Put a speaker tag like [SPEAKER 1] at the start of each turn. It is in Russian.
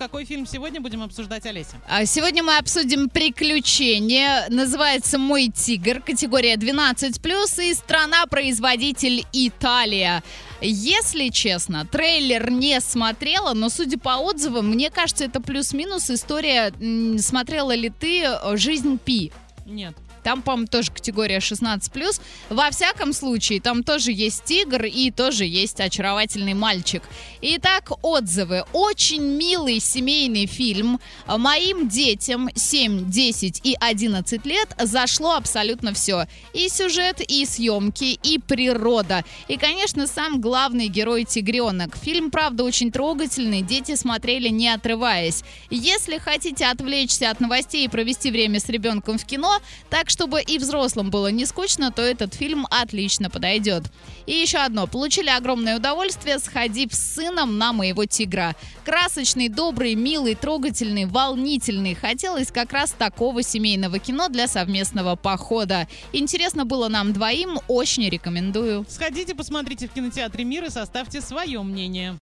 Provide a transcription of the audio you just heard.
[SPEAKER 1] Какой фильм сегодня будем обсуждать, Олеся?
[SPEAKER 2] А Сегодня мы обсудим приключения. Называется «Мой тигр», категория 12+, и страна-производитель Италия. Если честно, трейлер не смотрела, но судя по отзывам, мне кажется, это плюс-минус история «Смотрела ли ты «Жизнь Пи»?»
[SPEAKER 1] Нет.
[SPEAKER 2] Там, по-моему, тоже категория 16+. Во всяком случае, там тоже есть тигр и тоже есть очаровательный мальчик. Итак, отзывы. Очень милый семейный фильм. Моим детям 7, 10 и 11 лет зашло абсолютно все. И сюжет, и съемки, и природа. И, конечно, сам главный герой тигренок. Фильм, правда, очень трогательный. Дети смотрели не отрываясь. Если хотите отвлечься от новостей и провести время с ребенком в кино, так чтобы и взрослым было не скучно, то этот фильм отлично подойдет. И еще одно. Получили огромное удовольствие, сходив с сыном на моего тигра. Красочный, добрый, милый, трогательный, волнительный. Хотелось как раз такого семейного кино для совместного похода. Интересно было нам двоим, очень рекомендую.
[SPEAKER 1] Сходите, посмотрите в кинотеатре «Мир» и составьте свое мнение.